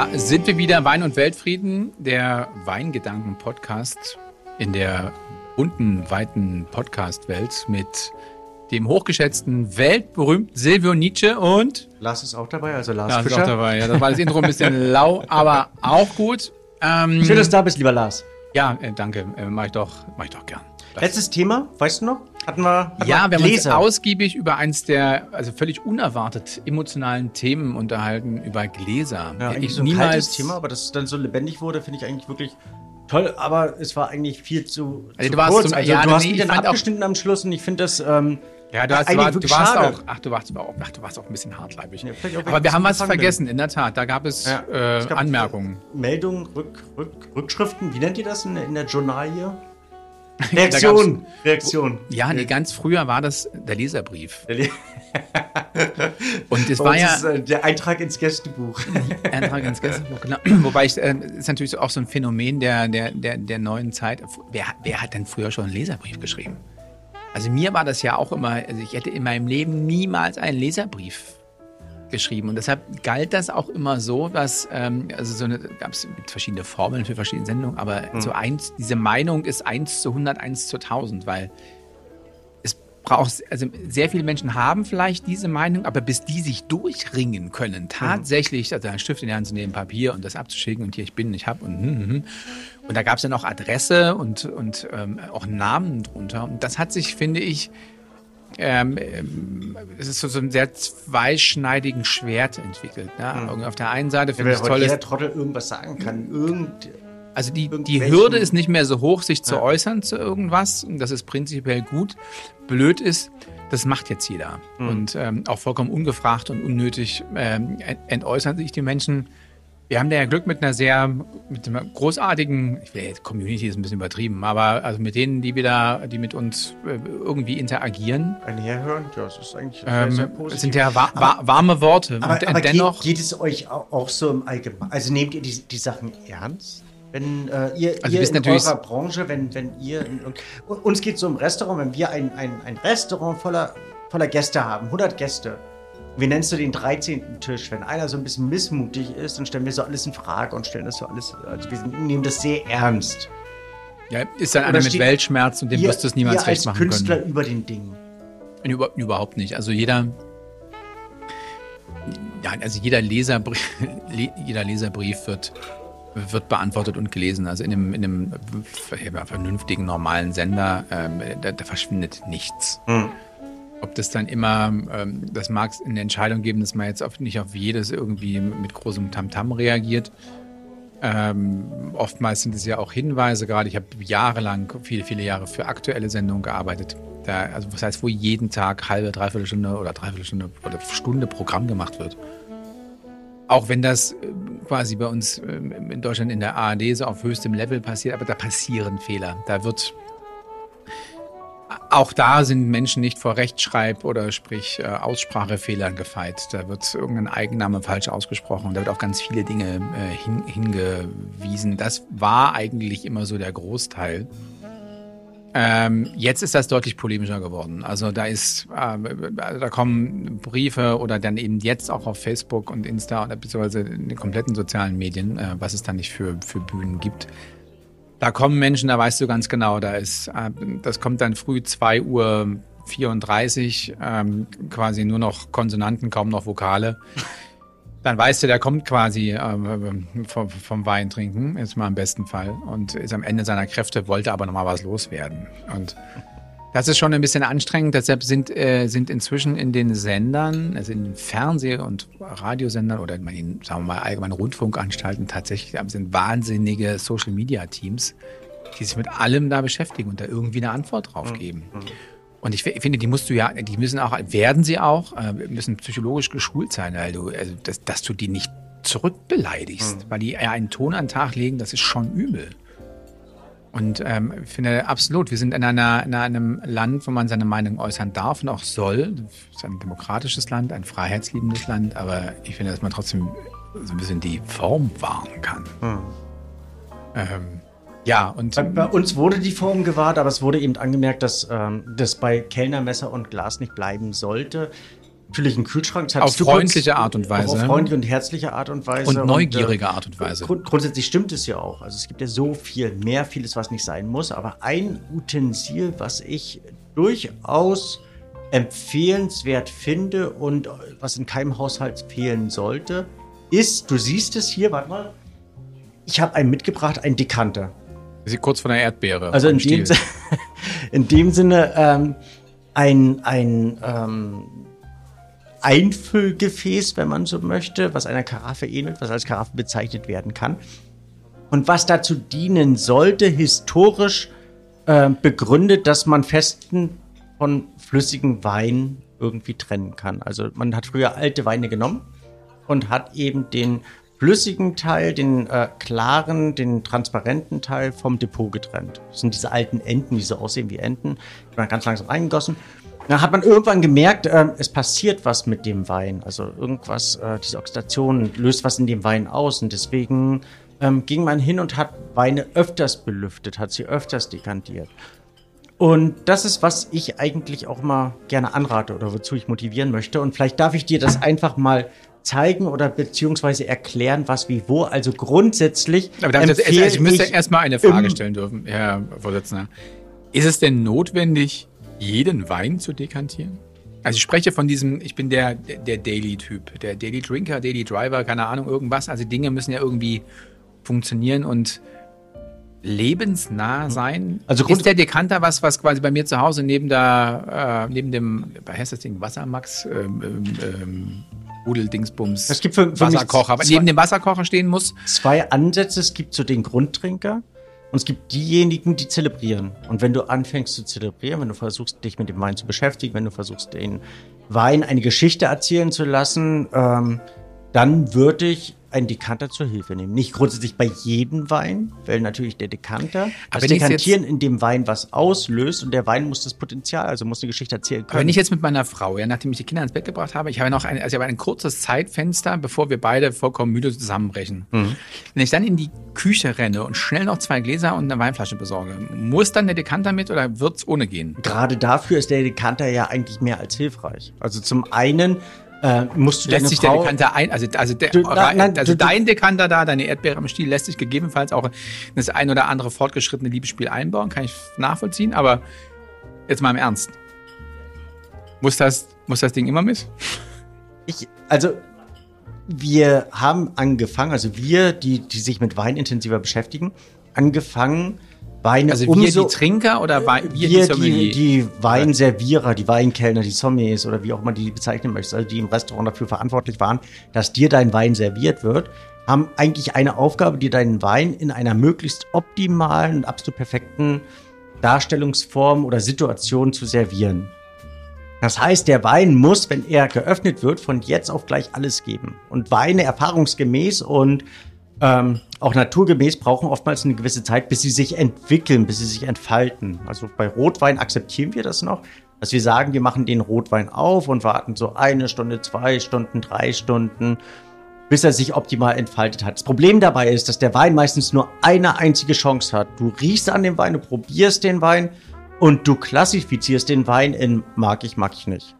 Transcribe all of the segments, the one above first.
Da sind wir wieder, Wein und Weltfrieden, der Weingedanken-Podcast in der bunten, weiten Podcast-Welt mit dem hochgeschätzten, weltberühmten Silvio Nietzsche und Lars ist auch dabei, also Lars, Lars ist Fischer. auch dabei. Ja, das war das Intro ein bisschen lau, aber auch gut. Ähm, Schön, dass du da bist, lieber Lars. ja, äh, danke, äh, mach ich doch, mach ich doch gern. Das- Letztes Thema, weißt du noch? Hatten wir, hatten Ja, wir haben uns ausgiebig über eins der also völlig unerwartet emotionalen Themen unterhalten, über Gläser. Ja, eigentlich Ich so ein kaltes Thema, aber dass es dann so lebendig wurde, finde ich eigentlich wirklich toll. Aber es war eigentlich viel zu, Also zu du warst kurz. zum- also ja, du hast nee, mich ich dann abgeschnitten am Schluss und ich finde das ähm, Ja, du, hast, du, war, warst schade. auch, ach, du warst auch, ach, du warst auch ein bisschen hartleibig. Ja, Aber wir haben was vergessen, in der Tat. Da gab es Ja, äh, gab Anmerkungen. Meldungen, Rück, Rück, Rückschriften, wie nennt ihr das in, der- in der Journal hier? Da Reaktion. Reaktion. Ja, nee, ganz früher war das der Leserbrief. Der Le- Und es war ja ist, äh, der Eintrag ins Gästebuch. Eintrag ins Gästebuch, genau. Wobei ich, äh, ist natürlich auch so ein Phänomen der, der, der, der neuen Zeit. Wer, wer hat denn früher schon einen Leserbrief geschrieben? Also mir war das ja auch immer, also ich hätte in meinem Leben niemals einen Leserbrief geschrieben. Und deshalb galt das auch immer so, dass, ähm, also so eine, gab es verschiedene Formeln für verschiedene Sendungen, aber so eins, diese Meinung ist 1 zu 100, 1 zu 1000, weil es braucht, also sehr viele Menschen haben vielleicht diese Meinung, aber bis die sich durchringen können, tatsächlich, also einen Stift in die Hand zu nehmen, Papier und das abzuschicken und hier ich bin, ich habe und hm, hm, hm. und da gab es dann auch Adresse und, und ähm, auch Namen drunter. Und das hat sich, finde ich, ähm, es ist so, so ein sehr zweischneidigen Schwert entwickelt. Ne? Auf der einen Seite finde ich es toll, jeder Trottel irgendwas sagen kann. Irgend, also die, die Hürde ist nicht mehr so hoch, sich zu Ja. äußern zu irgendwas. Und das ist prinzipiell gut. Blöd ist, das macht jetzt jeder. Hm. Und ähm, auch vollkommen ungefragt und unnötig ähm, ent- entäußern sich die Menschen. Wir haben da ja Glück mit einer sehr, mit einer großartigen, ich will jetzt Community ist ein bisschen übertrieben, aber also mit denen, die wir da, die mit uns äh, irgendwie interagieren, einherhören, ja, das ist eigentlich sehr, ähm, sehr das positiv. sind ja wa wa warme Worte. aber, und aber dennoch, geht, geht es euch auch, so im Allgemeinen? Also nehmt ihr die, die Sachen ernst? Wenn äh, ihr, Also ihr in natürlich- eurer Branche, wenn, wenn ihr, in, uns geht es so im Restaurant, wenn wir ein, ein, ein Restaurant voller, voller Gäste haben, 100 Gäste, nennen es so den 13. Tisch, wenn einer so ein bisschen missmutig ist, dann stellen wir so alles in Frage und stellen das so alles, also wir nehmen das sehr ernst. ja, ist dann einer mit Weltschmerz und dem wirst du es niemals ihr recht machen Künstler können. über den Dingen. Über, überhaupt nicht. Also jeder, ja, also jeder Leserbrief, le- jeder Leserbrief wird, wird beantwortet und gelesen. Also in einem, in einem vernünftigen, normalen Sender, ähm, da, da verschwindet nichts. Ob das dann immer, ähm, das mag es eine Entscheidung geben, dass man jetzt auf, nicht auf jedes irgendwie mit großem Tamtam reagiert. Ähm, oftmals sind es ja auch Hinweise, gerade ich habe jahrelang, viele, viele Jahre für aktuelle Sendungen gearbeitet. Da, also das heißt, wo jeden Tag halbe, dreiviertel Stunde oder dreiviertel Stunde oder Stunde Programm gemacht wird. Auch wenn das äh, quasi bei uns ähm, in Deutschland in der ARD so auf höchstem Level passiert, aber da passieren Fehler. Da wird auch da sind Menschen nicht vor Rechtschreib- oder sprich äh, Aussprachefehlern gefeit. Da wird irgendein Eigenname falsch ausgesprochen. Da wird auf ganz viele Dinge äh, hin, hingewiesen. Das war eigentlich immer so der Großteil. Ähm, jetzt ist das deutlich polemischer geworden. Also da ist, also da kommen Briefe oder dann eben jetzt auch auf Facebook und Insta oder beziehungsweise in den kompletten sozialen Medien, äh, was es da nicht für, für Bühnen gibt. Da kommen Menschen, da weißt du ganz genau, da ist, äh, das kommt dann früh 2 Uhr 34, ähm, quasi nur noch Konsonanten, kaum noch Vokale. Dann weißt du, der kommt quasi ähm, vom, vom Wein trinken, jetzt mal im besten Fall, und ist am Ende seiner Kräfte, wollte aber nochmal was loswerden. Und das ist schon ein bisschen anstrengend. Deshalb sind, äh, sind inzwischen in den Sendern, also in den Fernseh- und Radiosendern oder in den, sagen wir mal, allgemeinen Rundfunkanstalten tatsächlich sind wahnsinnige Social-Media-Teams, die sich mit allem da beschäftigen und da irgendwie eine Antwort drauf geben. Und ich fi- finde, die musst du ja, die müssen auch, werden sie auch, äh, müssen psychologisch geschult sein, weil du, also, dass, dass du die nicht zurückbeleidigst, weil die ja einen Ton an den Tag legen, das ist schon übel. Und ähm, ich finde absolut, wir sind in, einer, in einem Land, wo man seine Meinung äußern darf und auch soll. Es ist ein demokratisches Land, ein freiheitsliebendes Land, aber ich finde, dass man trotzdem so ein bisschen die Form wahren kann. Ähm, ja, und Bei, bei uns wurde die Form gewahrt, aber es wurde eben angemerkt, dass ähm, das bei Kellner, Messer und Glas nicht bleiben sollte. Natürlich einen Kühlschrank. Auf freundliche Art und Weise. Auf freundliche und herzliche Art und Weise. Und neugierige und, äh, Art und Weise. Grund, grundsätzlich stimmt es ja auch. Also es gibt ja so viel, mehr vieles, was nicht sein muss. Aber ein Utensil, was ich durchaus empfehlenswert finde und was in keinem Haushalt fehlen sollte, ist, du siehst es hier, warte mal, ich habe einen mitgebracht, einen Dekanter. Sieht kurz von der Erdbeere. Also in dem, in dem, Sinne ähm, ein, ein ähm, Einfüllgefäß, wenn man so möchte, was einer Karaffe ähnelt, was als Karaffe bezeichnet werden kann. Und was dazu dienen sollte, historisch äh, begründet, dass man festen von flüssigen Wein irgendwie trennen kann. Also man hat früher alte Weine genommen und hat eben den flüssigen Teil, den äh, klaren, den transparenten Teil vom Depot getrennt. Das sind diese alten Enten, die so aussehen wie Enten, die man ganz langsam reingegossen. Dann hat man irgendwann gemerkt, äh, es passiert was mit dem Wein. Also irgendwas, äh, diese Oxidation löst was in dem Wein aus. Und deswegen ähm, ging man hin und hat Weine öfters belüftet, hat sie öfters dekantiert. Und das ist, was ich eigentlich auch mal gerne anrate oder wozu ich motivieren möchte. Und vielleicht darf ich dir das einfach mal zeigen oder beziehungsweise erklären, was wie wo. Also grundsätzlich. Aber damit jetzt, also ich müsste erstmal eine Frage stellen dürfen, Herr Vorsitzender. Ist es denn notwendig, jeden Wein zu dekantieren? Also ich spreche von diesem, ich bin der, der Daily-Typ, der Daily Drinker, Daily Driver, keine Ahnung, irgendwas. Also Dinge müssen ja irgendwie funktionieren und lebensnah hm. sein? Also ist der Dekanter was, was quasi bei mir zu Hause neben der, äh, neben dem, wie heißt das Ding, Wassermax, ähm, ähm, ähm Rudeldingsbums, Wasserkocher, neben dem Wasserkocher stehen muss? Zwei Ansätze. Es gibt so den Grundtrinker und es gibt diejenigen, die zelebrieren. Und wenn du anfängst zu zelebrieren, wenn du versuchst, dich mit dem Wein zu beschäftigen, wenn du versuchst, den Wein eine Geschichte erzählen zu lassen, ähm, dann würde ich einen Dekanter zur Hilfe nehmen. Nicht grundsätzlich bei jedem Wein, weil natürlich der Dekanter das Dekantieren in dem Wein was auslöst und der Wein muss das Potenzial, also muss eine Geschichte erzählen können. Aber wenn ich jetzt mit meiner Frau, ja, nachdem ich die Kinder ins Bett gebracht habe, ich habe noch ein, also ich habe ein kurzes Zeitfenster, bevor wir beide vollkommen müde zusammenbrechen. Mhm. Wenn ich dann in die Küche renne und schnell noch zwei Gläser und eine Weinflasche besorge, muss dann der Dekanter mit oder wird es ohne gehen? Gerade dafür ist der Dekanter ja eigentlich mehr als hilfreich. Also zum einen äh, musst du lässt sich Frau, der Dekanter ein, also, also, der, du, na, nein, also du, dein Dekanter da, deine Erdbeere am Stiel, lässt sich gegebenenfalls auch das ein oder andere fortgeschrittene Liebesspiel einbauen, kann ich nachvollziehen, aber jetzt mal im Ernst. Muss das, muss das Ding immer mit? Ich, also, wir haben angefangen, also wir, die, die sich mit Wein intensiver beschäftigen, angefangen, Weine also wir umso, die Trinker oder wir, wir die Sommelier? Die, die Weinservierer, die Weinkellner, die Sommeliers oder wie auch immer die bezeichnen möchtest, also die im Restaurant dafür verantwortlich waren, dass dir dein Wein serviert wird, haben eigentlich eine Aufgabe, dir deinen Wein in einer möglichst optimalen und absolut perfekten Darstellungsform oder Situation zu servieren. Das heißt, der Wein muss, wenn er geöffnet wird, von jetzt auf gleich alles geben. Und Weine erfahrungsgemäß und ähm, auch naturgemäß brauchen oftmals eine gewisse Zeit, bis sie sich entwickeln, bis sie sich entfalten. Also bei Rotwein akzeptieren wir das noch, dass wir sagen, wir machen den Rotwein auf und warten so eine Stunde, zwei Stunden, drei Stunden, bis er sich optimal entfaltet hat. Das Problem dabei ist, dass der Wein meistens nur eine einzige Chance hat. Du riechst an dem Wein, du probierst den Wein und du klassifizierst den Wein in mag ich, mag ich nicht.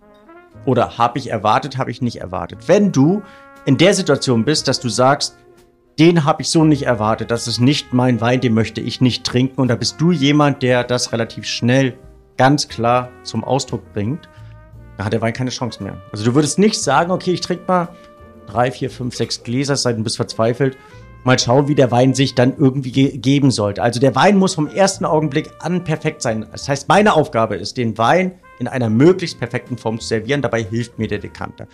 Oder habe ich erwartet, habe ich nicht erwartet. Wenn du in der Situation bist, dass du sagst, den habe ich so nicht erwartet. Das ist nicht mein Wein, den möchte ich nicht trinken. Und da bist du jemand, der das relativ schnell ganz klar zum Ausdruck bringt. Da hat der Wein keine Chance mehr. Also du würdest nicht sagen, okay, ich trinke mal drei, vier, fünf, sechs Gläser, sei du bist verzweifelt. Mal schauen, wie der Wein sich dann irgendwie ge geben sollte. Also der Wein muss vom ersten Augenblick an perfekt sein. Das heißt, meine Aufgabe ist, den Wein in einer möglichst perfekten Form zu servieren. Dabei hilft mir der Dekanter.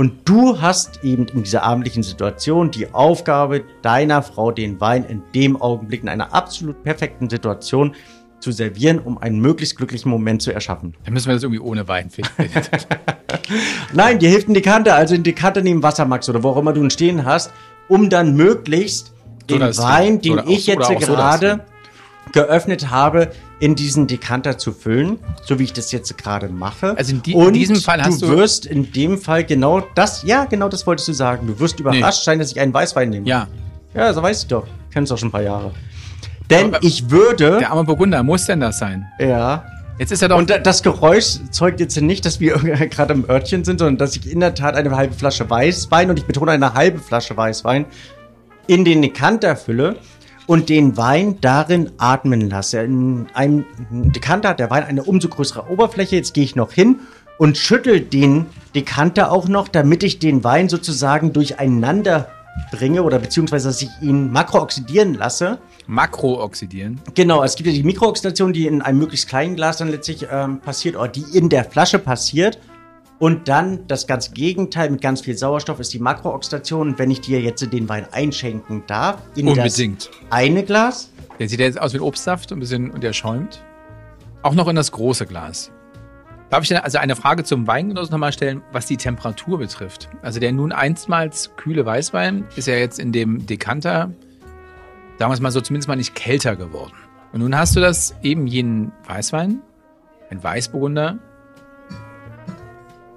Und du hast eben in dieser abendlichen Situation die Aufgabe, deiner Frau den Wein in dem Augenblick in einer absolut perfekten Situation zu servieren, um einen möglichst glücklichen Moment zu erschaffen. Dann müssen wir das irgendwie ohne Wein finden. Nein, dir hilft ein Dekanter, also ein Dekanter neben Wassermax oder wo auch immer du ihn stehen hast, um dann möglichst den Wein, den ich jetzt gerade geöffnet habe, in diesen Dekanter zu füllen, so wie ich das jetzt gerade mache. Also in, die, in diesem Fall hast du, du wirst in dem Fall genau das, ja, genau das wolltest du sagen. Du wirst überrascht nee. sein, dass ich einen Weißwein nehme. Ja. Ja, so weißt du doch. Kennst doch schon ein paar Jahre. Denn Aber ich würde. Der arme Burgunder, muss denn das sein? Ja. Jetzt ist er doch. Und das Geräusch zeugt jetzt nicht, dass wir gerade im Örtchen sind, sondern dass ich in der Tat eine halbe Flasche Weißwein und ich betone eine halbe Flasche Weißwein in den Dekanter fülle und den Wein darin atmen lasse. In einem Dekanter hat der Wein eine umso größere Oberfläche. Jetzt gehe ich noch hin und schüttel den Dekanter auch noch, damit ich den Wein sozusagen durcheinander bringe oder beziehungsweise dass ich ihn makrooxidieren lasse. Makrooxidieren? Genau, es gibt ja die Mikrooxidation, die in einem möglichst kleinen Glas dann letztlich ähm, passiert oder die in der Flasche passiert. Und dann das ganze Gegenteil mit ganz viel Sauerstoff ist die Makrooxidation. wenn ich dir jetzt den Wein einschenken darf, in Unbedingt. das eine Glas. Der sieht jetzt aus wie ein Obstsaft ein bisschen und der schäumt. Auch noch in das große Glas. Darf ich denn also eine Frage zum Weingenossen nochmal stellen, was die Temperatur betrifft? Also der nun einstmals kühle Weißwein ist ja jetzt in dem Dekanter, sagen wir es mal so, zumindest mal nicht kälter geworden. Und nun hast du das eben jenen Weißwein, ein Weißburgunder.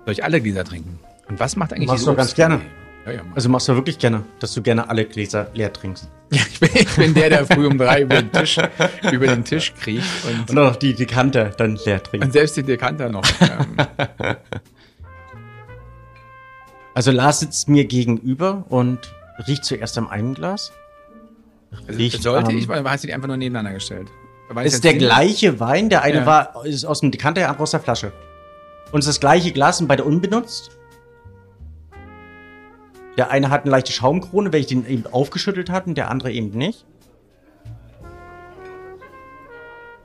Soll ich alle Gläser trinken? Und was macht eigentlich Machst du ganz gerne. Ja, ja, also machst du wirklich gerne, dass du gerne alle Gläser leer trinkst. Ja, ich bin, ich bin der, der früh um drei über den Tisch, über den Tisch kriecht. Und, und auch die Dekanter dann leer trinkt. Und selbst die Dekanter noch. Ähm. also Lars sitzt mir gegenüber und riecht zuerst am einen Glas. Also riecht sollte am, ich, weil hast du die einfach nur nebeneinander gestellt. Ist der gleiche Wein, der eine ja. war, ist aus dem Dekanter, der andere aus der Flasche. Und ist das gleiche Glas und beide unbenutzt? Der eine hat eine leichte Schaumkrone, weil ich den eben aufgeschüttelt hatte, und der andere eben nicht.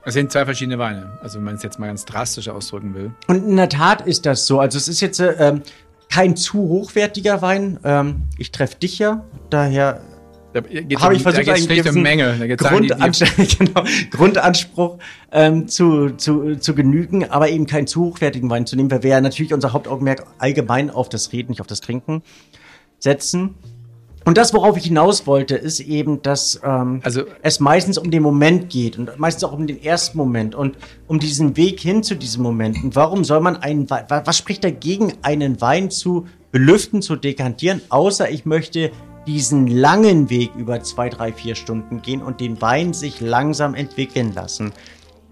Es sind zwei verschiedene Weine, also wenn man es jetzt mal ganz drastisch ausdrücken will. Und in der Tat ist das so. Also es ist jetzt ähm, kein zu hochwertiger Wein. Ähm, ich treffe dich ja, daher habe ich versucht, einen gewissen Menge. Grundanspruch, genau, Grundanspruch ähm, zu, zu, zu genügen, aber eben keinen zu hochwertigen Wein zu nehmen, weil wir ja natürlich unser Hauptaugenmerk allgemein auf das Reden, nicht auf das Trinken setzen. Und das, worauf ich hinaus wollte, ist eben, dass ähm, also, es meistens um den Moment geht und meistens auch um den ersten Moment und um diesen Weg hin zu diesem Moment. Und warum soll man einen Wein, was spricht dagegen, einen Wein zu belüften, zu dekantieren, außer ich möchte diesen langen Weg über zwei, drei, vier Stunden gehen und den Wein sich langsam entwickeln lassen.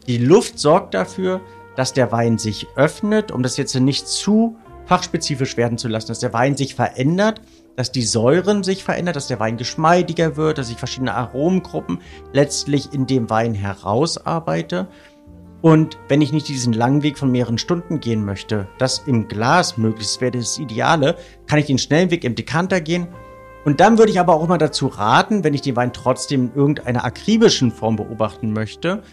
Die Luft sorgt dafür, dass der Wein sich öffnet, um das jetzt nicht zu fachspezifisch werden zu lassen, dass der Wein sich verändert, dass die Säuren sich verändern, dass der Wein geschmeidiger wird, dass ich verschiedene Aromengruppen letztlich in dem Wein herausarbeite. Und wenn ich nicht diesen langen Weg von mehreren Stunden gehen möchte, das im Glas möglichst wäre das Ideale, kann ich den schnellen Weg im Dekanter gehen. Und dann würde ich aber auch immer dazu raten, wenn ich den Wein trotzdem in irgendeiner akribischen Form beobachten möchte,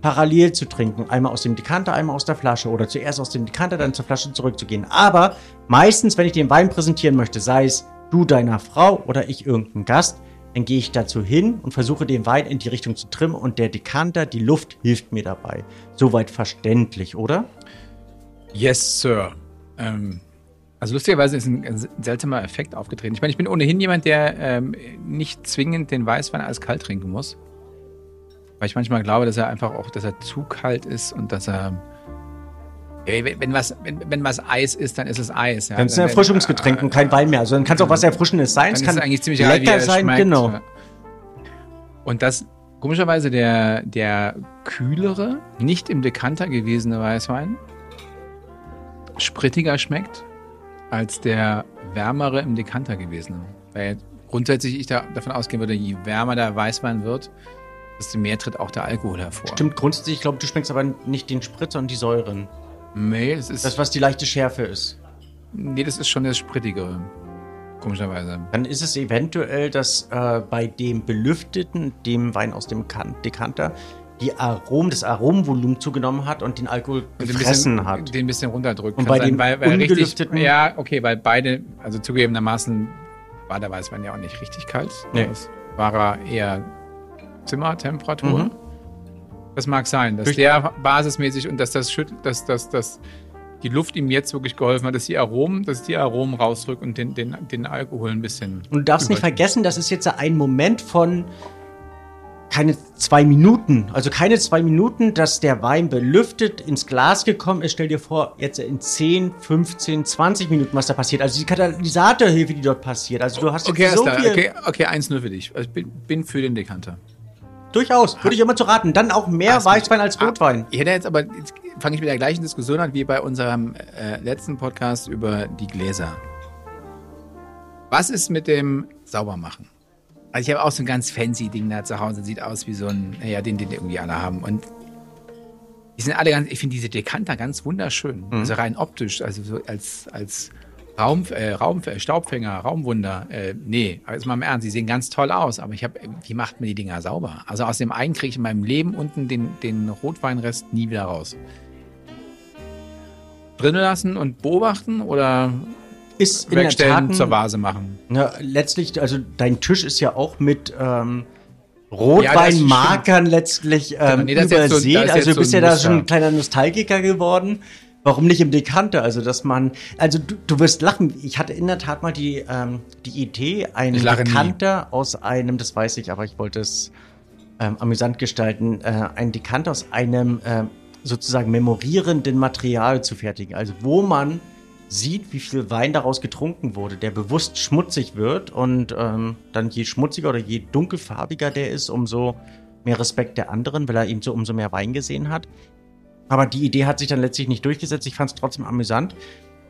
parallel zu trinken. Einmal aus dem Dekanter, einmal aus der Flasche oder zuerst aus dem Dekanter, dann zur Flasche zurückzugehen. Aber meistens, wenn ich den Wein präsentieren möchte, sei es du deiner Frau oder ich irgendein Gast, dann gehe ich dazu hin und versuche den Wein in die Richtung zu trimmen und der Dekanter, die Luft hilft mir dabei. Soweit verständlich, oder? Yes, Sir. Ähm, also lustigerweise ist ein seltsamer Effekt aufgetreten. Ich meine, ich bin ohnehin jemand, der ähm, nicht zwingend den Weißwein als kalt trinken muss. Weil ich manchmal glaube, dass er einfach auch, dass er zu kalt ist und dass er. Wenn was, wenn, wenn was Eis ist, dann ist es Eis. Ja. Dann ist es ein Erfrischungsgetränk und kein Wein mehr. Also dann kann es auch was Erfrischendes sein. Es kann eigentlich ziemlich lecker sein, schmeckt. genau. Und das, komischerweise, der, der kühlere, nicht im Dekanter gewesene Weißwein sprittiger schmeckt als der wärmere im Dekanter gewesene. Weil grundsätzlich ich da davon ausgehen würde, je wärmer der Weißwein wird, desto mehr tritt auch der Alkohol hervor. Stimmt, grundsätzlich, ich glaube, du schmeckst aber nicht den Sprit, sondern die Säuren. Nee, es ist. Das, was die leichte Schärfe ist. Nee, das ist schon das Sprittigere. Komischerweise. Dann ist es eventuell, dass äh, bei dem belüfteten, dem Wein aus dem Dekanter, die Aromen, das Aromenvolumen zugenommen hat und den Alkohol gefressen bisschen, hat. Den ein bisschen runterdrückt. Und bei dem weil, weil richtig, Ja, okay, weil beide, also zugegebenermaßen war der Weißwein ja auch nicht richtig kalt. Nee. war er eher Zimmertemperatur. Mhm. Das mag sein, dass Durch der basismäßig und dass das schüttelt, dass, dass, dass die Luft ihm jetzt wirklich geholfen hat, dass die Aromen, dass die Aromen rausdrückt und den, den, den Alkohol ein bisschen. Und du darfst nicht vergessen, das ist jetzt ein Moment von keine zwei Minuten, also keine zwei Minuten, dass der Wein belüftet ins Glas gekommen ist. Stell dir vor, jetzt in 10, 15, 20 Minuten, was da passiert. Also die Katalysatorhilfe, die dort passiert. Also du hast okay, so viel. Okay, okay, 1-0 für dich. Also ich bin, bin für den Dekanter. durchaus. Würde ich immer zu raten. Dann auch mehr Ach, Weißwein als ah, Rotwein. Ich hätte jetzt aber, jetzt fange ich mit der gleichen Diskussion an wie bei unserem äh, letzten Podcast über die Gläser. Was ist mit dem Saubermachen? Also ich habe auch so ein ganz fancy Ding da zu Hause, sieht aus wie so ein, naja, den, den irgendwie alle haben. Und die sind alle ganz, ich finde diese Dekanter ganz wunderschön. Mhm. Also rein optisch, also so als, als Raum, äh, Raum, äh, Staubfänger, Raumwunder. Äh, nee, also mal im Ernst, die sehen ganz toll aus, aber ich habe, wie macht man die Dinger sauber? Also aus dem einen kriege ich in meinem Leben unten den, den Rotweinrest nie wieder raus. Drinnen lassen und beobachten oder Ist in der Tat zur ein- Vase machen? Ja, letztlich, also dein Tisch ist ja auch mit ähm, Ja, Rotweinmarkern letztlich ähm, nee, jetzt so- also du bist so ja ein da schon ein kleiner Nostalgiker geworden. Warum nicht im Dekanter? Also, dass man, also du, du wirst lachen. Ich hatte in der Tat mal die, ähm, die Idee, einen lache nie. Dekanter aus einem, das weiß ich, aber ich wollte es ähm, amüsant gestalten, äh, einen Dekanter aus einem ähm, sozusagen memorierenden Material zu fertigen. Also, wo man sieht, wie viel Wein daraus getrunken wurde, der bewusst schmutzig wird und ähm, dann je schmutziger oder je dunkelfarbiger der ist, umso mehr Respekt der anderen, weil er eben so umso mehr Wein gesehen hat. Aber die Idee hat sich dann letztlich nicht durchgesetzt. Ich fand es trotzdem amüsant.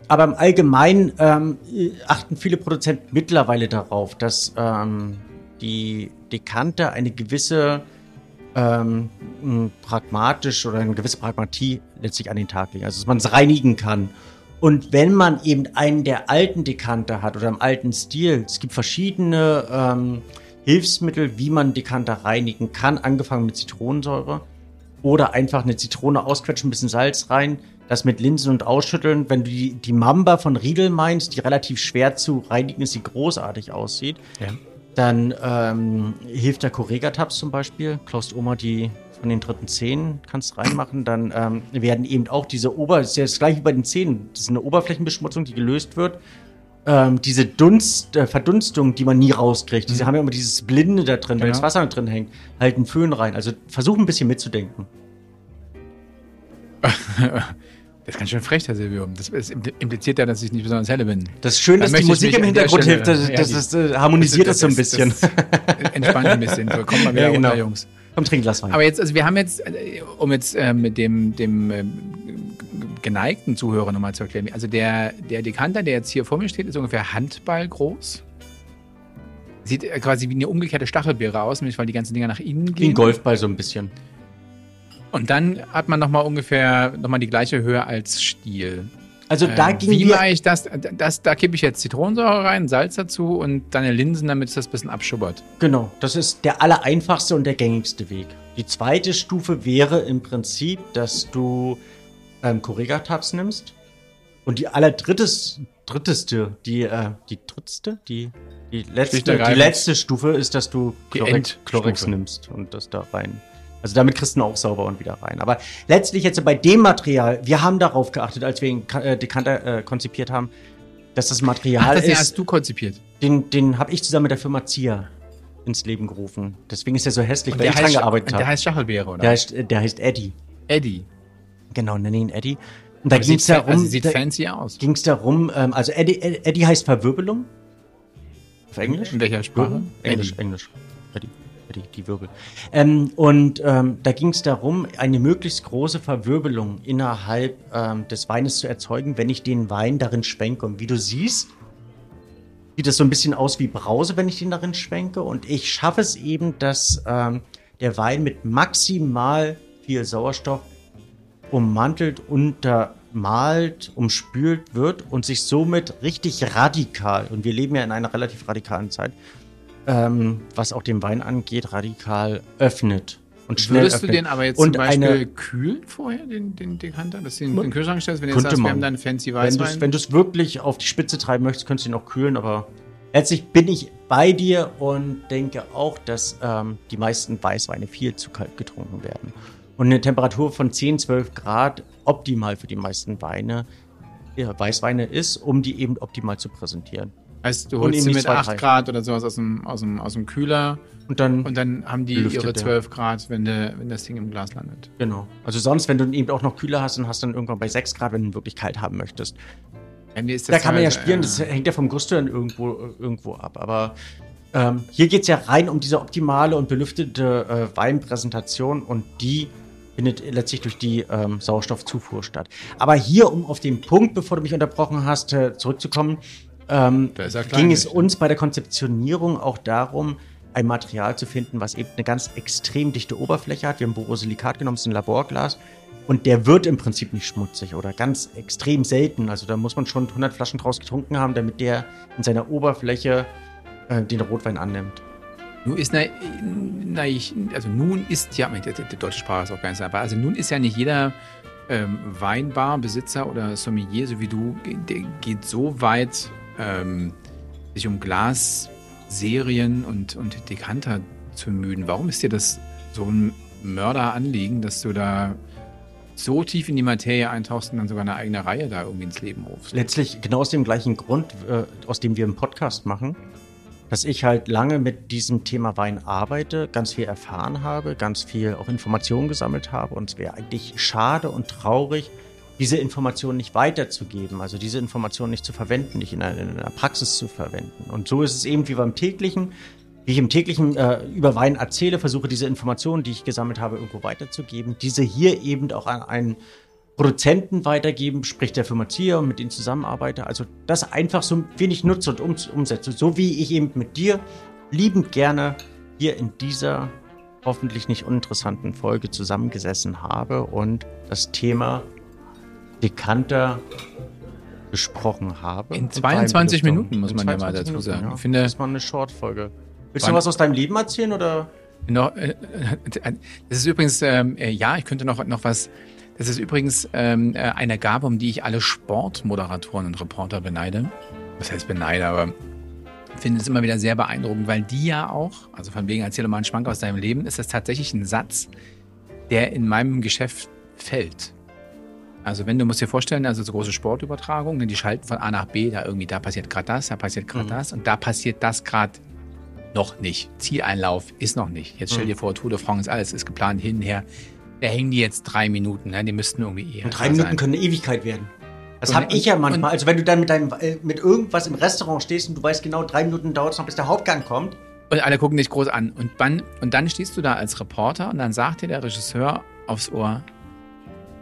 Aber im Allgemeinen ähm, achten viele Produzenten mittlerweile darauf, dass ähm, die Dekanter eine gewisse ähm, pragmatisch oder eine gewisse Pragmatie letztlich an den Tag legen. Also dass man es reinigen kann. Und wenn man eben einen der alten Dekanter hat oder im alten Stil, es gibt verschiedene ähm, Hilfsmittel, wie man Dekanter reinigen kann, angefangen mit Zitronensäure oder einfach eine Zitrone ausquetschen, ein bisschen Salz rein, das mit Linsen und ausschütteln. Wenn du die, die Mamba von Riedel meinst, die relativ schwer zu reinigen ist, die großartig aussieht, Ja. dann ähm, hilft der Correga-Tabs zum Beispiel. Klaust Oma die von den dritten Zähnen, kannst reinmachen. Dann ähm, werden eben auch diese Ober... Das ist ja das gleiche wie bei den Zähnen. Das ist eine Oberflächenbeschmutzung, die gelöst wird. Ähm, diese Dunst, äh, Verdunstung, die man nie rauskriegt. Diese haben ja immer dieses Blinde da drin, weil Genau. das Wasser da drin hängt. Halt einen Föhn rein. Also versuch ein bisschen mitzudenken. Das ist ganz schön frech, Herr Silvio. Das impliziert ja, dass ich nicht besonders helle bin. Das ist schön, Dann dass die Musik im Hintergrund hilft. Das, ja, das, das, äh, harmonisiert das, so ein bisschen. Das, entspannt ein bisschen. So, kommt mal wieder Ja, genau. runter, Jungs. Komm, trink ein Glas Wein. Aber jetzt, also wir haben jetzt, äh, um jetzt äh, mit dem, dem äh, geneigten Zuhörer nochmal zu erklären, also der, der Dekanter, der jetzt hier vor mir steht, ist ungefähr Handball groß. Sieht äh, quasi wie eine umgekehrte Stachelbeere aus, nämlich weil die ganzen Dinger nach innen Wie gehen. ein Golfball so ein bisschen. Und dann hat man nochmal ungefähr nochmal die gleiche Höhe als Stiel. Also da Äh, ging wie mache ich das? das? Da kippe ich jetzt Zitronensäure rein, Salz dazu und dann Linsen, damit es das ein bisschen abschubbert. Genau, das ist der allereinfachste und der gängigste Weg. Die zweite Stufe wäre im Prinzip, dass du ähm, Correga-Tabs nimmst und die allerdrittes, dritteste, die, äh, die drittste, die, die letzte, die letzte Stufe ist, dass du. Chlorex nimmst und das da rein. Also damit kriegst du ihn auch sauber und wieder rein. Aber letztlich jetzt bei dem Material, wir haben darauf geachtet, als wir ihn äh, Dekanter äh, konzipiert haben, dass das Material Ach, das ist. hast du konzipiert. Den, den habe ich zusammen mit der Firma Zia ins Leben gerufen. Deswegen ist er so hässlich, Und weil ich dran gearbeitet und der habe. heißt Stachelbeere, oder? Der heißt, der heißt Eddie. Eddie. Genau, nenn ihn Eddie. Und da ging es darum, also sieht da fancy aus. ging's darum, ähm, also Eddie, Eddie heißt Verwirbelung. Auf Englisch? In welcher Sprache? Wirbel? Englisch, Eddie. Englisch. Eddie, Eddie, die Wirbel. Ähm, und ähm, da ging es darum, eine möglichst große Verwirbelung innerhalb ähm, des Weines zu erzeugen, wenn ich den Wein darin schwenke. Und wie du siehst, sieht das so ein bisschen aus wie Brause, wenn ich den darin schwenke. Und ich schaffe es eben, dass ähm, der Wein mit maximal viel Sauerstoff ummantelt, untermalt, umspült wird und sich somit richtig radikal, und wir leben ja in einer relativ radikalen Zeit, ähm, was auch den Wein angeht, radikal öffnet. Und schnell Würdest du öffnet. den aber jetzt und zum Beispiel eine, kühlen vorher, den, den Dekanter? Dass du ihn in Man- den Kühlschrank stellst, wenn du jetzt sagst, wir man. haben da einen fancy wenn du Weißwein? wenn du es wirklich auf die Spitze treiben möchtest, könntest du ihn auch kühlen, aber letztlich bin ich bei dir und denke auch, dass ähm, die meisten Weißweine viel zu kalt getrunken werden. Und eine Temperatur von 10, 12 Grad optimal für die meisten Weine, ja, Weißweine ist, um die eben optimal zu präsentieren. Heißt, du holst sie mit zwei, 8 drei. Grad oder sowas aus dem, aus dem, aus dem Kühler Und dann, und dann haben die Lüftet ihre der. 12 Grad, wenn, de, wenn das Ding im Glas landet. genau. Also sonst, wenn du eben auch noch kühler hast und hast dann irgendwann bei 6 Grad, wenn du ihn wirklich kalt haben möchtest. Ja, Da kann man ja teilweise, spielen, äh, das hängt ja vom Gusto dann irgendwo, irgendwo ab. Aber ähm, hier geht es ja rein um diese optimale und belüftete äh, Weinpräsentation und die findet letztlich durch die ähm, Sauerstoffzufuhr statt. Aber hier, um auf den Punkt, bevor du mich unterbrochen hast, äh, zurückzukommen, ähm, ging es uns bei der Konzeptionierung auch darum, ein Material zu finden, was eben eine ganz extrem dichte Oberfläche hat. Wir haben Borosilikat genommen, das ist ein Laborglas. Und der wird im Prinzip nicht schmutzig oder ganz extrem selten. Also da muss man schon 100 Flaschen draus getrunken haben, damit der in seiner Oberfläche äh, den Rotwein annimmt. Nun ist, na, na ich, also nun ist ja, die, die deutsche Sprache ist auch ganz einfach. Also nun ist ja nicht jeder ähm, Weinbarbesitzer oder Sommelier, so wie du, der geht so weit, ähm, sich um Glasserien und, und Dekanter zu müden. Warum ist dir das so ein Mörderanliegen, dass du da so tief in die Materie eintauchst und dann sogar eine eigene Reihe da irgendwie ins Leben rufst? Letztlich genau aus dem gleichen Grund, äh, aus dem wir einen Podcast machen dass ich halt lange mit diesem Thema Wein arbeite, ganz viel erfahren habe, ganz viel auch Informationen gesammelt habe und es wäre eigentlich schade und traurig, diese Informationen nicht weiterzugeben, also diese Informationen nicht zu verwenden, nicht in einer, in einer Praxis zu verwenden. Und so ist es eben wie beim täglichen, wie ich im täglichen äh, über Wein erzähle, versuche diese Informationen, die ich gesammelt habe, irgendwo weiterzugeben, diese hier eben auch an einen Produzenten weitergeben, sprich der Firma Zier und mit denen zusammenarbeite. Also das einfach so wenig nutze und um, umsetze. So wie ich eben mit dir liebend gerne hier in dieser hoffentlich nicht uninteressanten Folge zusammengesessen habe und das Thema Dekanter besprochen habe. In 22 Minuten muss man ja mal dazu sagen. Ja. Ich finde, das war eine Short-Folge. Willst du noch was aus deinem Leben erzählen oder? Noch, äh, äh das ist übrigens, ähm, äh, ja, ich könnte noch, noch was das ist übrigens ähm, äh, eine Gabe, um die ich alle Sportmoderatoren und Reporter beneide. Was heißt beneide, aber finde es immer wieder sehr beeindruckend, weil die ja auch, also von wegen erzähle mal einen Schwank aus deinem Leben, ist das tatsächlich ein Satz, der in meinem Geschäft fällt. Also wenn du musst dir vorstellen, also so große Sportübertragungen, die schalten von A nach B, da irgendwie, da passiert gerade das, da passiert gerade mhm. das und da passiert das gerade noch nicht. Zieleinlauf ist noch nicht. Jetzt stell mhm. dir vor, Tour de France, alles ist geplant, hin, her. Da hängen die jetzt drei Minuten, ne? Die müssten irgendwie eher. Und drei Minuten sein. können eine Ewigkeit werden. Das habe ich ja manchmal. also wenn du dann mit deinem äh, mit irgendwas im Restaurant stehst und du weißt genau, drei Minuten dauert es noch, bis der Hauptgang kommt. Und alle gucken dich groß an. Und dann, und dann stehst du da als Reporter und dann sagt dir der Regisseur aufs Ohr: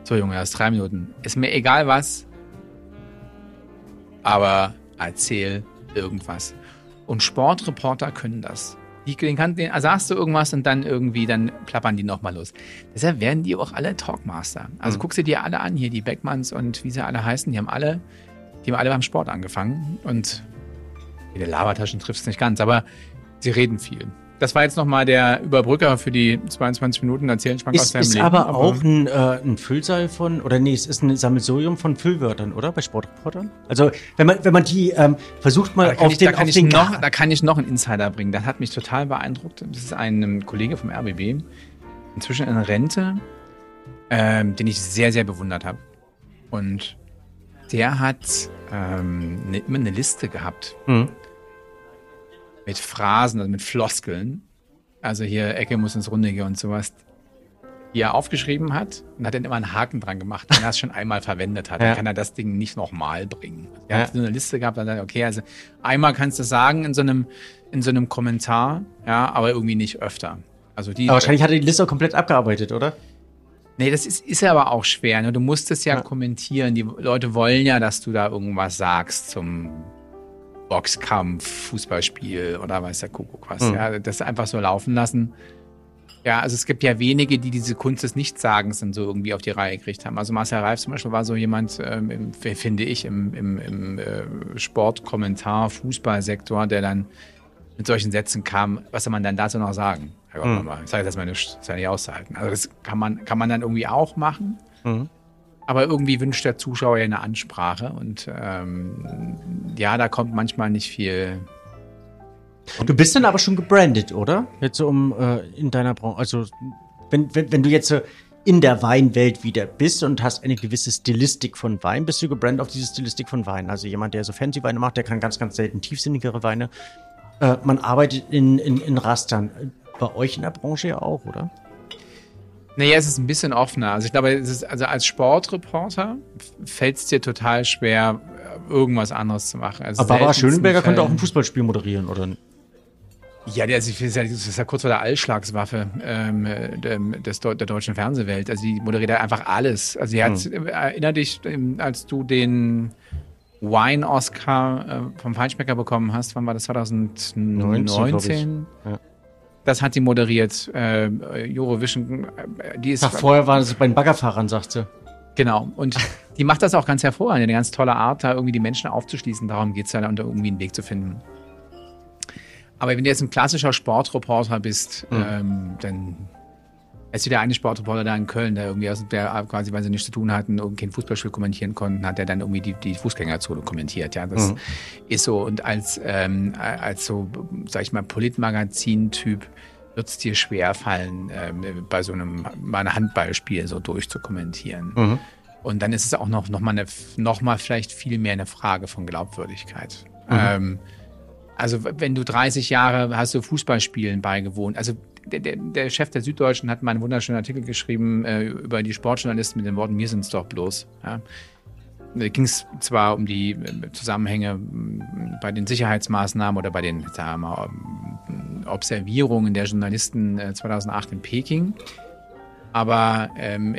So, Junge, das ist drei Minuten. Ist mir egal was, aber erzähl irgendwas. Und Sportreporter können das. Die, den kann, den, sagst du irgendwas und dann irgendwie, dann plappern die nochmal los. Deshalb werden die auch alle Talkmaster. Also mhm. guckst du dir alle an, hier die Beckmanns und wie sie alle heißen, die haben alle, die haben alle beim Sport angefangen und die Labertaschen trifft es nicht ganz, aber sie reden viel. Das war jetzt nochmal der Überbrücker für die 22 Minuten erzählen Schwank aus deinem ist Leben. Ist aber auch ein, äh, ein Füllseil von, oder nee, es ist ein Sammelsurium von Füllwörtern, oder? Bei Sportreportern? Also, wenn man, wenn man die ähm, versucht mal auf ich, den, da kann auf den noch, Da kann ich noch einen Insider bringen. Das hat mich total beeindruckt. Das ist ein ähm, Kollege vom RBB, inzwischen in Rente, ähm, den ich sehr, sehr bewundert habe. Und der hat ähm, ne, immer eine Liste gehabt. Mhm mit Phrasen, also mit Floskeln. Also hier Ecke muss ins Rundige und sowas, die er aufgeschrieben hat und hat dann immer einen Haken dran gemacht, wenn er es schon einmal verwendet hat. Ja. Dann kann er das Ding nicht nochmal bringen. Er ja. hat so eine Liste gehabt und dann, okay, also einmal kannst du sagen in so einem, in so einem Kommentar, ja, aber irgendwie nicht öfter. Also die, aber wahrscheinlich hat er die Liste komplett abgearbeitet, oder? Nee, das ist, ist ja aber auch schwer. Ne? Du musst es ja, ja, kommentieren. Die Leute wollen ja, dass du da irgendwas sagst zum Boxkampf, Fußballspiel oder weiß der Kuckuck was. Mhm. Ja, das einfach so laufen lassen. Ja, also es gibt ja wenige, die diese Kunst des Nichtsagens dann so irgendwie auf die Reihe gekriegt haben. Also Marcel Reif zum Beispiel war so jemand, ähm, finde ich, im, im, im äh, Sportkommentar, Fußballsektor, der dann mit solchen Sätzen kam, was soll man dann dazu noch sagen? Herr Gott, mhm. Ich sage das mal nicht, das ist ja nicht auszuhalten. Also das kann man, kann man dann irgendwie auch machen. Mhm. Aber irgendwie wünscht der Zuschauer ja eine Ansprache und ähm, ja, da kommt manchmal nicht viel. Du bist dann aber schon gebrandet, oder? Jetzt so um äh, in deiner Branche. Also, wenn, wenn, wenn du jetzt so in der Weinwelt wieder bist und hast eine gewisse Stilistik von Wein, bist du gebrandet auf diese Stilistik von Wein. Also jemand, der so fancy Weine macht, der kann ganz, ganz selten tiefsinnigere Weine. Äh, man arbeitet in, in, in Rastern. Bei euch in der Branche ja auch, oder? Naja, es ist ein bisschen offener. Also ich glaube, ist, also als Sportreporter fällt es dir total schwer, irgendwas anderes zu machen. Also Aber Barbara Schönenberger könnte auch ein Fußballspiel moderieren, oder? Ja, das ist ja, das ist ja kurz vor der Allschlagswaffe ähm, des, der deutschen Fernsehwelt. Also die moderiert einfach alles. Also sie hat, hm. erinner dich, ähm, als du den Wine-Oscar äh, vom Feinschmecker bekommen hast, wann war das? 2019? 19, ja. Das hat sie moderiert. Äh, Eurovision, äh, die ist. Ach, vorher war es bei den Baggerfahrern, sagt sie. Genau. Und die macht das auch ganz hervorragend. Eine ganz tolle Art, da irgendwie die Menschen aufzuschließen. Darum geht es ja, und irgendwie einen Weg zu finden. Aber wenn du jetzt ein klassischer Sportreporter bist, mhm. ähm, dann ist wieder eine Sportreporter da in Köln, der irgendwie aus der quasi, weil sie nichts zu tun hatten, irgendwie kein Fußballspiel kommentieren konnten, hat er dann irgendwie die, die Fußgängerzone kommentiert. Ja, das mhm. ist so. Und als, ähm, als so, sag ich mal, Politmagazin-Typ wird es dir schwer fallen, ähm, bei so einem mal ein Handballspiel so durchzukommentieren. Mhm. Und dann ist es auch noch, noch, mal eine, noch mal vielleicht viel mehr eine Frage von Glaubwürdigkeit. Mhm. Ähm, also wenn du 30 Jahre hast du Fußballspielen beigewohnt, also der, der, der Chef der Süddeutschen hat mal einen wunderschönen Artikel geschrieben äh, über die Sportjournalisten mit den Worten, wir sind's doch bloß. Ja. Da ging es zwar um die äh, Zusammenhänge bei den Sicherheitsmaßnahmen oder bei den mal, Observierungen der Journalisten 2008 äh, in Peking, aber ähm,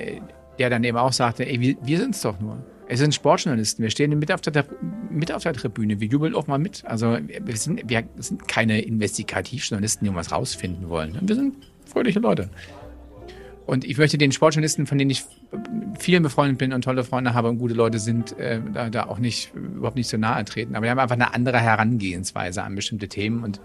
der dann eben auch sagte, ey, wir, wir sind es doch nur. Es sind Sportjournalisten. Wir stehen mit auf der, mit auf der Tribüne. Wir jubeln auch mal mit. Also wir sind, wir sind keine Investigativjournalisten, die irgendwas rausfinden wollen. Wir sind fröhliche Leute. Und ich möchte den Sportjournalisten, von denen ich vielen befreundet bin und tolle Freunde habe und gute Leute sind, äh, da, da auch nicht überhaupt nicht so nahe treten. Aber wir haben einfach eine andere Herangehensweise an bestimmte Themen. Und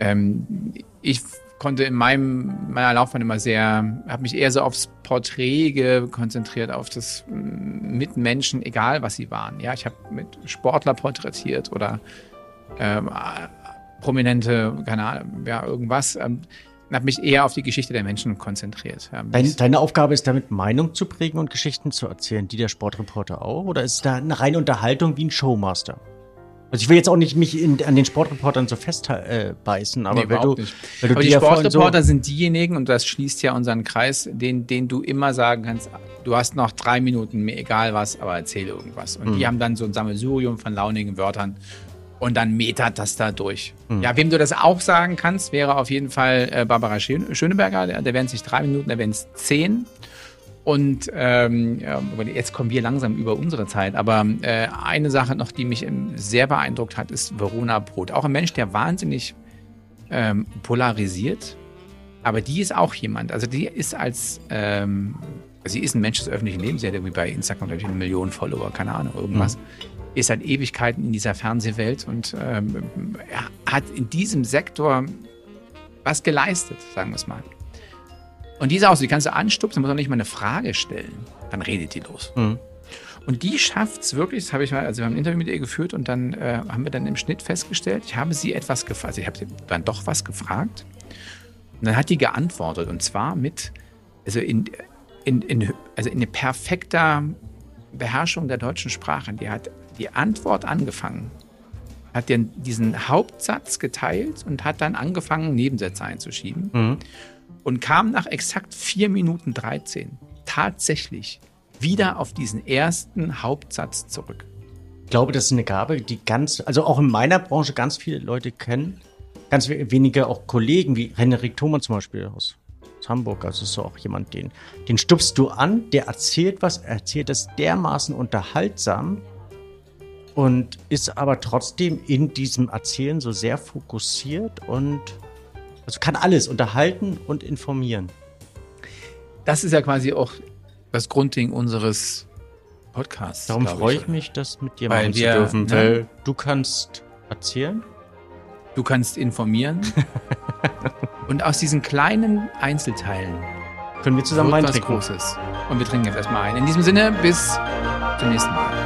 ähm, ich konnte in meinem, meiner Laufbahn immer sehr, habe mich eher so aufs Porträt konzentriert, auf das mm, Mitmenschen, egal was sie waren. Ja, ich habe mit Sportler porträtiert oder ähm, prominente, keine Ahnung, ja, irgendwas. Ähm, habe mich eher auf die Geschichte der Menschen konzentriert. Deine, deine Aufgabe ist damit, Meinung zu prägen und Geschichten zu erzählen, die der Sportreporter auch? Oder ist es da eine reine Unterhaltung wie ein Showmaster? Also ich will jetzt auch nicht mich in, an den Sportreportern so festbeißen, äh, aber, nee, weil, du, weil du aber die Sportreporter so sind diejenigen, und das schließt ja unseren Kreis, den, den du immer sagen kannst, du hast noch drei Minuten, mir egal was, aber erzähl irgendwas. Und mhm. die haben dann so ein Sammelsurium von launigen Wörtern und dann metert das da durch. Mhm. Ja, wem du das auch sagen kannst, wäre auf jeden Fall äh, Barbara Schöneberger, der, der wären es nicht drei Minuten, der wären es zehn. Und ähm, ja, jetzt kommen wir langsam über unsere Zeit. Aber äh, eine Sache noch, die mich ähm, sehr beeindruckt hat, ist Verona Brot. Auch ein Mensch, der wahnsinnig ähm, polarisiert. Aber die ist auch jemand. Also die ist als ähm, sie ist ein Mensch des öffentlichen Lebens. Sie hat irgendwie bei Instagram glaube ich eine Million Follower, keine Ahnung, irgendwas. Mhm. Ist seit Ewigkeiten in dieser Fernsehwelt und ähm, hat in diesem Sektor was geleistet, sagen wir es mal. Und die ist auch so, die kannst du anstupsen, muss auch nicht mal eine Frage stellen. Dann redet die los. Mhm. Und die schafft es wirklich, das habe ich mal, also wir haben ein Interview mit ihr geführt und dann äh, haben wir dann im Schnitt festgestellt, ich habe sie etwas gefragt, also ich habe sie dann doch was gefragt. Und dann hat die geantwortet und zwar mit, also in, in, in, also in perfekter Beherrschung der deutschen Sprache. Die hat die Antwort angefangen, hat den, diesen Hauptsatz geteilt und hat dann angefangen, Nebensätze einzuschieben. Mhm und kam nach exakt 4 Minuten 13 tatsächlich wieder auf diesen ersten Hauptsatz zurück. Ich glaube, das ist eine Gabe, die ganz, also auch in meiner Branche ganz viele Leute kennen. Ganz wenige auch Kollegen, wie Henrik Thoman zum Beispiel aus, Hamburg. Also ist so auch jemand, den, den stupst du an, der erzählt was, erzählt es dermaßen unterhaltsam und ist aber trotzdem in diesem Erzählen so sehr fokussiert und also kann alles unterhalten und informieren. Das ist ja quasi auch das Grundding unseres Podcasts. Darum freue ich, ich mich, das mit dir machen wir, zu dürfen, ne? weil du kannst erzählen. Du kannst informieren. und aus diesen kleinen Einzelteilen können wir zusammen Wein trinken. Großes. Und wir trinken jetzt erstmal ein. In diesem Sinne, bis zum nächsten Mal.